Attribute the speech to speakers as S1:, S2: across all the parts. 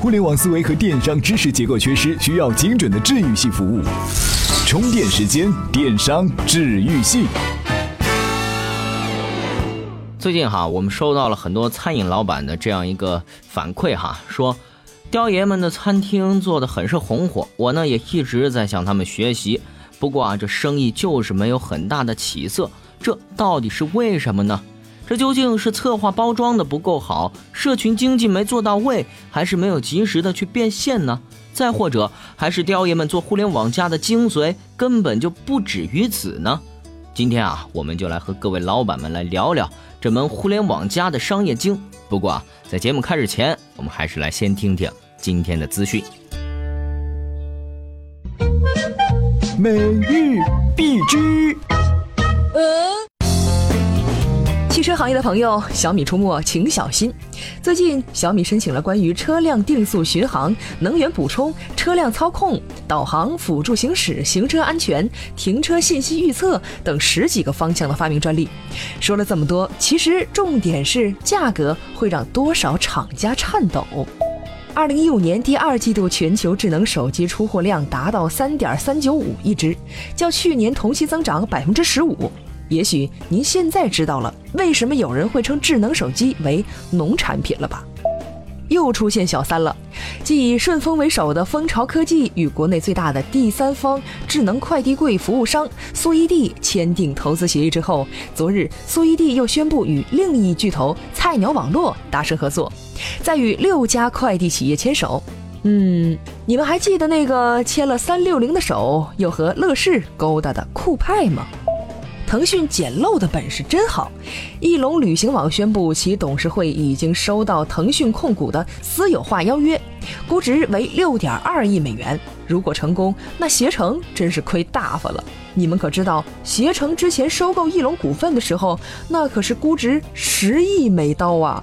S1: 互联网思维和电商知识结构缺失，需要精准的治愈系服务。充电时间，电商治愈系。
S2: 最近哈，我们收到了很多餐饮老板的这样一个反馈哈，说雕爷们的餐厅做的很是红火，我呢也一直在向他们学习。不过啊，这生意就是没有很大的起色，这到底是为什么呢？这究竟是策划包装的不够好，社群经济没做到位，还是没有及时的去变现呢？再或者，还是雕爷们做互联网加的精髓根本就不止于此呢？今天啊，我们就来和各位老板们来聊聊。这门互联网加的商业经。不过啊，在节目开始前，我们还是来先听听今天的资讯。
S1: 每日必知。
S3: 汽车行业的朋友，小米出没，请小心。最近，小米申请了关于车辆定速巡航、能源补充、车辆操控、导航、辅助行驶、行车安全、停车信息预测等十几个方向的发明专利。说了这么多，其实重点是价格会让多少厂家颤抖。二零一五年第二季度全球智能手机出货量达到三点三九五亿只，较去年同期增长百分之十五。也许您现在知道了为什么有人会称智能手机为农产品了吧？又出现小三了，继以顺丰为首的蜂巢科技与国内最大的第三方智能快递柜服务商苏伊蒂签订投资协议之后，昨日苏伊蒂又宣布与另一巨头菜鸟网络达成合作，再与六家快递企业牵手。嗯，你们还记得那个牵了三六零的手又和乐视勾搭的酷派吗？腾讯捡漏的本事真好，翼龙旅行网宣布其董事会已经收到腾讯控股的私有化邀约，估值为六点二亿美元。如果成功，那携程真是亏大发了。你们可知道，携程之前收购翼龙股份的时候，那可是估值十亿美刀啊！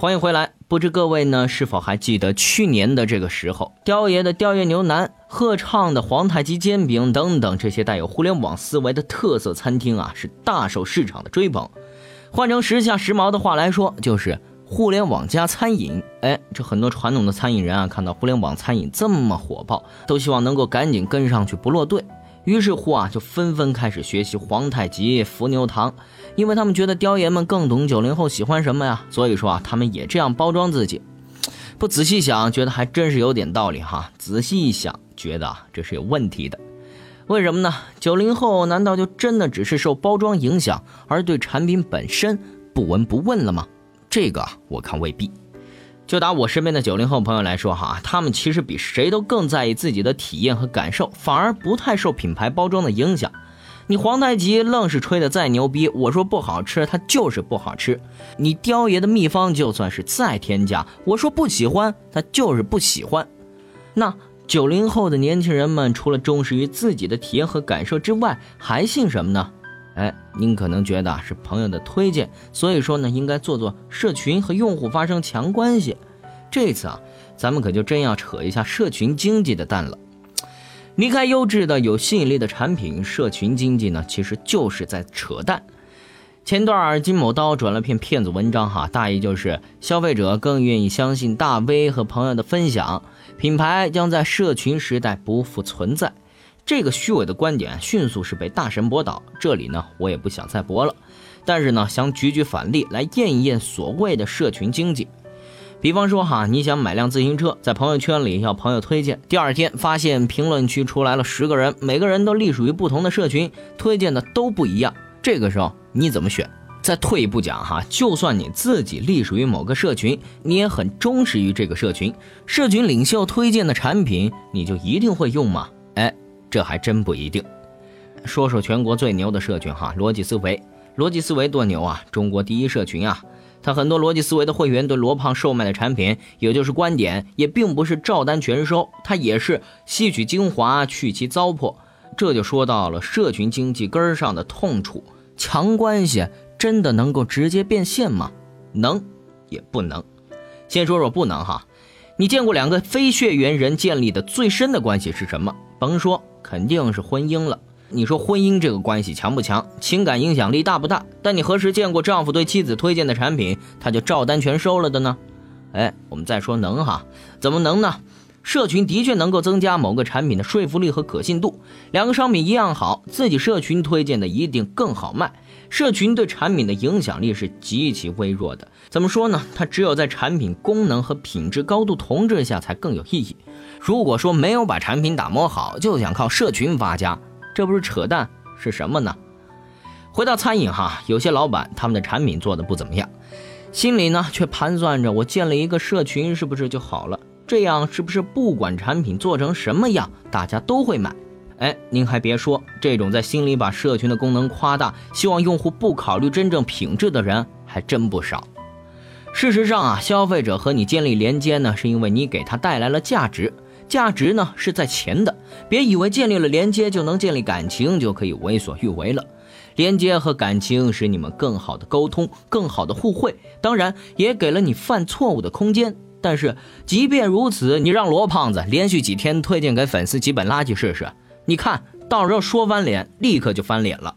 S2: 欢迎回来，不知各位呢是否还记得去年的这个时候，雕爷的雕爷牛腩、贺畅的皇太极煎饼等等这些带有互联网思维的特色餐厅啊，是大受市场的追捧。换成时下时髦的话来说，就是互联网加餐饮。哎，这很多传统的餐饮人啊，看到互联网餐饮这么火爆，都希望能够赶紧跟上去，不落队。于是乎啊，就纷纷开始学习皇太极、伏牛堂，因为他们觉得雕爷们更懂九零后喜欢什么呀。所以说啊，他们也这样包装自己。不仔细想，觉得还真是有点道理哈。仔细一想，觉得啊，这是有问题的。为什么呢？九零后难道就真的只是受包装影响，而对产品本身不闻不问了吗？这个我看未必。就拿我身边的九零后朋友来说哈，他们其实比谁都更在意自己的体验和感受，反而不太受品牌包装的影响。你皇太极愣是吹得再牛逼，我说不好吃，它就是不好吃。你雕爷的秘方就算是再添加，我说不喜欢，他就是不喜欢。那九零后的年轻人们，除了重视于自己的体验和感受之外，还信什么呢？哎，您可能觉得是朋友的推荐，所以说呢，应该做做社群和用户发生强关系。这次啊，咱们可就真要扯一下社群经济的蛋了。离开优质的有吸引力的产品，社群经济呢，其实就是在扯淡。前段金某刀转了篇骗子文章，哈，大意就是消费者更愿意相信大 V 和朋友的分享，品牌将在社群时代不复存在。这个虚伪的观点迅速是被大神驳倒，这里呢我也不想再驳了，但是呢想举举反例来验一验所谓的社群经济。比方说哈，你想买辆自行车，在朋友圈里要朋友推荐，第二天发现评论区出来了十个人，每个人都隶属于不同的社群，推荐的都不一样，这个时候你怎么选？再退一步讲哈，就算你自己隶属于某个社群，你也很忠实于这个社群，社群领袖推荐的产品，你就一定会用吗？哎。这还真不一定。说说全国最牛的社群哈，逻辑思维。逻辑思维多牛啊！中国第一社群啊！他很多逻辑思维的会员对罗胖售卖的产品，也就是观点，也并不是照单全收，他也是吸取精华，去其糟粕。这就说到了社群经济根儿上的痛处：强关系真的能够直接变现吗？能，也不能。先说说不能哈。你见过两个非血缘人建立的最深的关系是什么？甭说。肯定是婚姻了，你说婚姻这个关系强不强，情感影响力大不大？但你何时见过丈夫对妻子推荐的产品，他就照单全收了的呢？哎，我们再说能哈，怎么能呢？社群的确能够增加某个产品的说服力和可信度。两个商品一样好，自己社群推荐的一定更好卖。社群对产品的影响力是极其微弱的。怎么说呢？它只有在产品功能和品质高度同质下才更有意义。如果说没有把产品打磨好，就想靠社群发家，这不是扯淡是什么呢？回到餐饮哈，有些老板他们的产品做的不怎么样，心里呢却盘算着我建了一个社群是不是就好了？这样是不是不管产品做成什么样，大家都会买？哎，您还别说，这种在心里把社群的功能夸大，希望用户不考虑真正品质的人还真不少。事实上啊，消费者和你建立连接呢，是因为你给他带来了价值，价值呢是在前的。别以为建立了连接就能建立感情，就可以为所欲为了。连接和感情使你们更好的沟通，更好的互惠，当然也给了你犯错误的空间。但是即便如此，你让罗胖子连续几天推荐给粉丝几本垃圾试试。你看到时候说翻脸，立刻就翻脸了。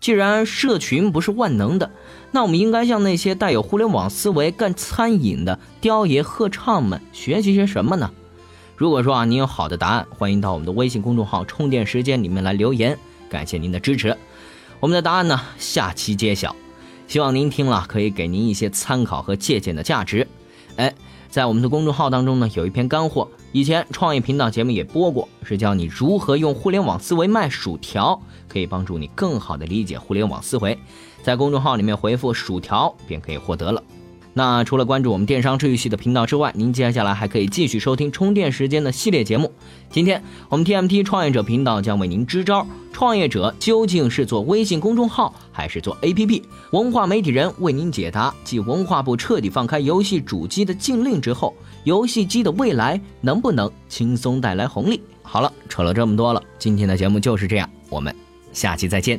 S2: 既然社群不是万能的，那我们应该向那些带有互联网思维干餐饮的雕爷鹤唱们学习些什么呢？如果说啊，您有好的答案，欢迎到我们的微信公众号“充电时间”里面来留言。感谢您的支持，我们的答案呢，下期揭晓。希望您听了可以给您一些参考和借鉴的价值。哎。在我们的公众号当中呢，有一篇干货，以前创业频道节目也播过，是教你如何用互联网思维卖薯条，可以帮助你更好的理解互联网思维。在公众号里面回复“薯条”便可以获得了。那除了关注我们电商治愈系的频道之外，您接下来还可以继续收听充电时间的系列节目。今天我们 TMT 创业者频道将为您支招：创业者究竟是做微信公众号还是做 APP？文化媒体人为您解答。继文化部彻底放开游戏主机的禁令之后，游戏机的未来能不能轻松带来红利？好了，扯了这么多了，今天的节目就是这样，我们下期再见。